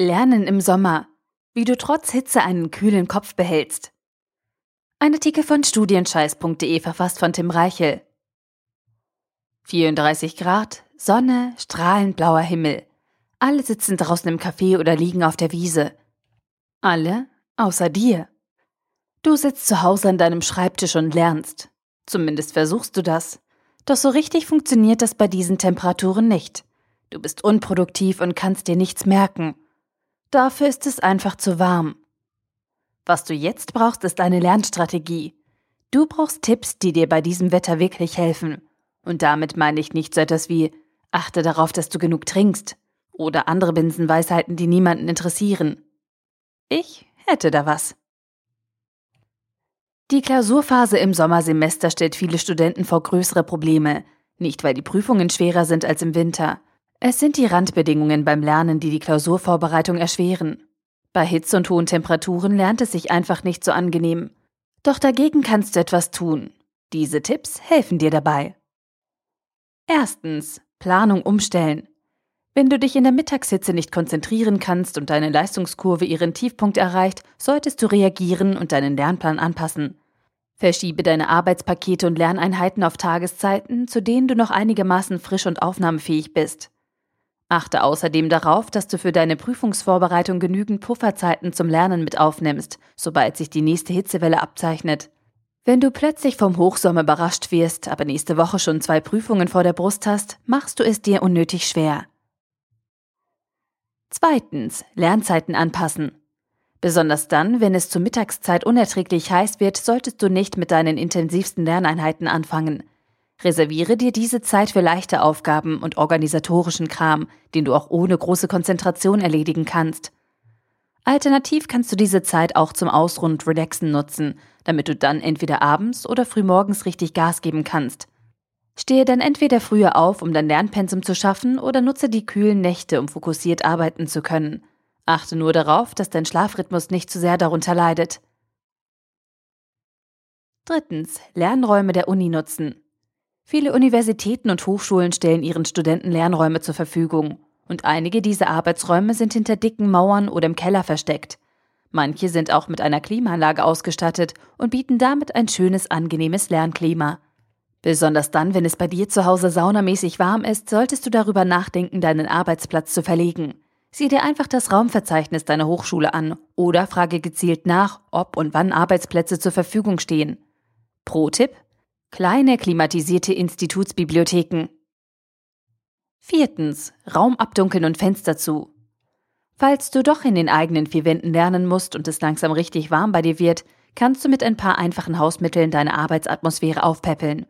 Lernen im Sommer. Wie du trotz Hitze einen kühlen Kopf behältst. Ein Artikel von studienscheiß.de verfasst von Tim Reichel. 34 Grad, Sonne, strahlend blauer Himmel. Alle sitzen draußen im Café oder liegen auf der Wiese. Alle außer dir. Du sitzt zu Hause an deinem Schreibtisch und lernst. Zumindest versuchst du das. Doch so richtig funktioniert das bei diesen Temperaturen nicht. Du bist unproduktiv und kannst dir nichts merken. Dafür ist es einfach zu warm. Was du jetzt brauchst, ist eine Lernstrategie. Du brauchst Tipps, die dir bei diesem Wetter wirklich helfen. Und damit meine ich nicht so etwas wie achte darauf, dass du genug trinkst oder andere Binsenweisheiten, die niemanden interessieren. Ich hätte da was. Die Klausurphase im Sommersemester stellt viele Studenten vor größere Probleme, nicht weil die Prüfungen schwerer sind als im Winter, es sind die Randbedingungen beim Lernen, die die Klausurvorbereitung erschweren. Bei Hitze und hohen Temperaturen lernt es sich einfach nicht so angenehm. Doch dagegen kannst du etwas tun. Diese Tipps helfen dir dabei. Erstens. Planung umstellen. Wenn du dich in der Mittagshitze nicht konzentrieren kannst und deine Leistungskurve ihren Tiefpunkt erreicht, solltest du reagieren und deinen Lernplan anpassen. Verschiebe deine Arbeitspakete und Lerneinheiten auf Tageszeiten, zu denen du noch einigermaßen frisch und aufnahmefähig bist. Achte außerdem darauf, dass du für deine Prüfungsvorbereitung genügend Pufferzeiten zum Lernen mit aufnimmst, sobald sich die nächste Hitzewelle abzeichnet. Wenn du plötzlich vom Hochsommer überrascht wirst, aber nächste Woche schon zwei Prüfungen vor der Brust hast, machst du es dir unnötig schwer. Zweitens, Lernzeiten anpassen. Besonders dann, wenn es zur Mittagszeit unerträglich heiß wird, solltest du nicht mit deinen intensivsten Lerneinheiten anfangen. Reserviere dir diese Zeit für leichte Aufgaben und organisatorischen Kram, den du auch ohne große Konzentration erledigen kannst. Alternativ kannst du diese Zeit auch zum Ausruhen und Relaxen nutzen, damit du dann entweder abends oder frühmorgens richtig Gas geben kannst. Stehe dann entweder früher auf, um dein Lernpensum zu schaffen, oder nutze die kühlen Nächte, um fokussiert arbeiten zu können. Achte nur darauf, dass dein Schlafrhythmus nicht zu sehr darunter leidet. Drittens. Lernräume der Uni nutzen. Viele Universitäten und Hochschulen stellen ihren Studenten Lernräume zur Verfügung, und einige dieser Arbeitsräume sind hinter dicken Mauern oder im Keller versteckt. Manche sind auch mit einer Klimaanlage ausgestattet und bieten damit ein schönes, angenehmes Lernklima. Besonders dann, wenn es bei dir zu Hause saunamäßig warm ist, solltest du darüber nachdenken, deinen Arbeitsplatz zu verlegen. Sieh dir einfach das Raumverzeichnis deiner Hochschule an oder frage gezielt nach, ob und wann Arbeitsplätze zur Verfügung stehen. Pro-Tipp: Kleine klimatisierte Institutsbibliotheken. Viertens. Raum abdunkeln und Fenster zu. Falls du doch in den eigenen vier Wänden lernen musst und es langsam richtig warm bei dir wird, kannst du mit ein paar einfachen Hausmitteln deine Arbeitsatmosphäre aufpäppeln.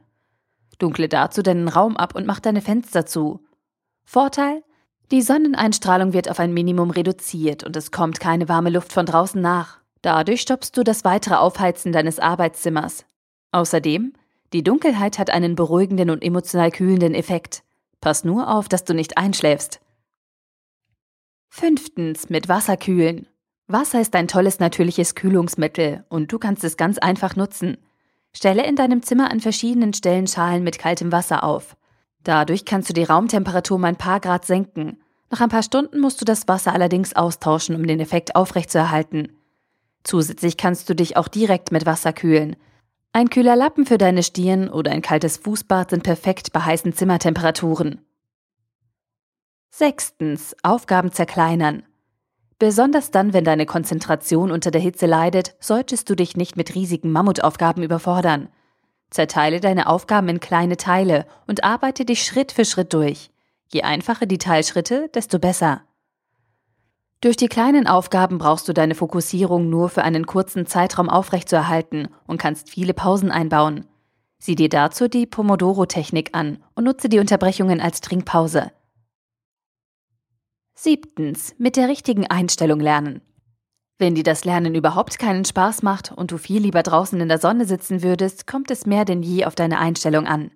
Dunkle dazu deinen Raum ab und mach deine Fenster zu. Vorteil? Die Sonneneinstrahlung wird auf ein Minimum reduziert und es kommt keine warme Luft von draußen nach. Dadurch stoppst du das weitere Aufheizen deines Arbeitszimmers. Außerdem die Dunkelheit hat einen beruhigenden und emotional kühlenden Effekt. Pass nur auf, dass du nicht einschläfst. Fünftens, mit Wasser kühlen. Wasser ist ein tolles natürliches Kühlungsmittel und du kannst es ganz einfach nutzen. Stelle in deinem Zimmer an verschiedenen Stellen Schalen mit kaltem Wasser auf. Dadurch kannst du die Raumtemperatur um ein paar Grad senken. Nach ein paar Stunden musst du das Wasser allerdings austauschen, um den Effekt aufrechtzuerhalten. Zusätzlich kannst du dich auch direkt mit Wasser kühlen. Ein kühler Lappen für deine Stirn oder ein kaltes Fußbad sind perfekt bei heißen Zimmertemperaturen. Sechstens. Aufgaben zerkleinern. Besonders dann, wenn deine Konzentration unter der Hitze leidet, solltest du dich nicht mit riesigen Mammutaufgaben überfordern. Zerteile deine Aufgaben in kleine Teile und arbeite dich Schritt für Schritt durch. Je einfacher die Teilschritte, desto besser. Durch die kleinen Aufgaben brauchst du deine Fokussierung nur für einen kurzen Zeitraum aufrechtzuerhalten und kannst viele Pausen einbauen. Sieh dir dazu die Pomodoro-Technik an und nutze die Unterbrechungen als Trinkpause. Siebtens. Mit der richtigen Einstellung lernen. Wenn dir das Lernen überhaupt keinen Spaß macht und du viel lieber draußen in der Sonne sitzen würdest, kommt es mehr denn je auf deine Einstellung an.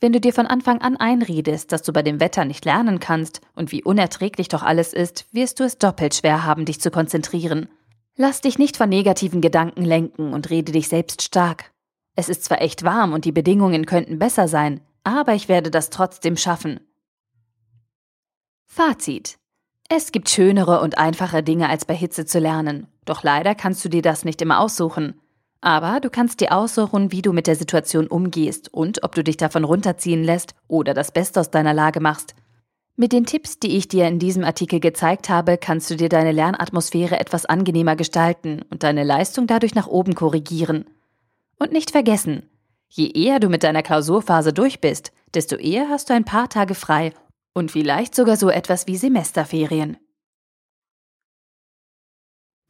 Wenn du dir von Anfang an einredest, dass du bei dem Wetter nicht lernen kannst und wie unerträglich doch alles ist, wirst du es doppelt schwer haben, dich zu konzentrieren. Lass dich nicht von negativen Gedanken lenken und rede dich selbst stark. Es ist zwar echt warm und die Bedingungen könnten besser sein, aber ich werde das trotzdem schaffen. Fazit. Es gibt schönere und einfache Dinge als bei Hitze zu lernen, doch leider kannst du dir das nicht immer aussuchen. Aber du kannst dir aussuchen, wie du mit der Situation umgehst und ob du dich davon runterziehen lässt oder das Beste aus deiner Lage machst. Mit den Tipps, die ich dir in diesem Artikel gezeigt habe, kannst du dir deine Lernatmosphäre etwas angenehmer gestalten und deine Leistung dadurch nach oben korrigieren. Und nicht vergessen, je eher du mit deiner Klausurphase durch bist, desto eher hast du ein paar Tage frei und vielleicht sogar so etwas wie Semesterferien.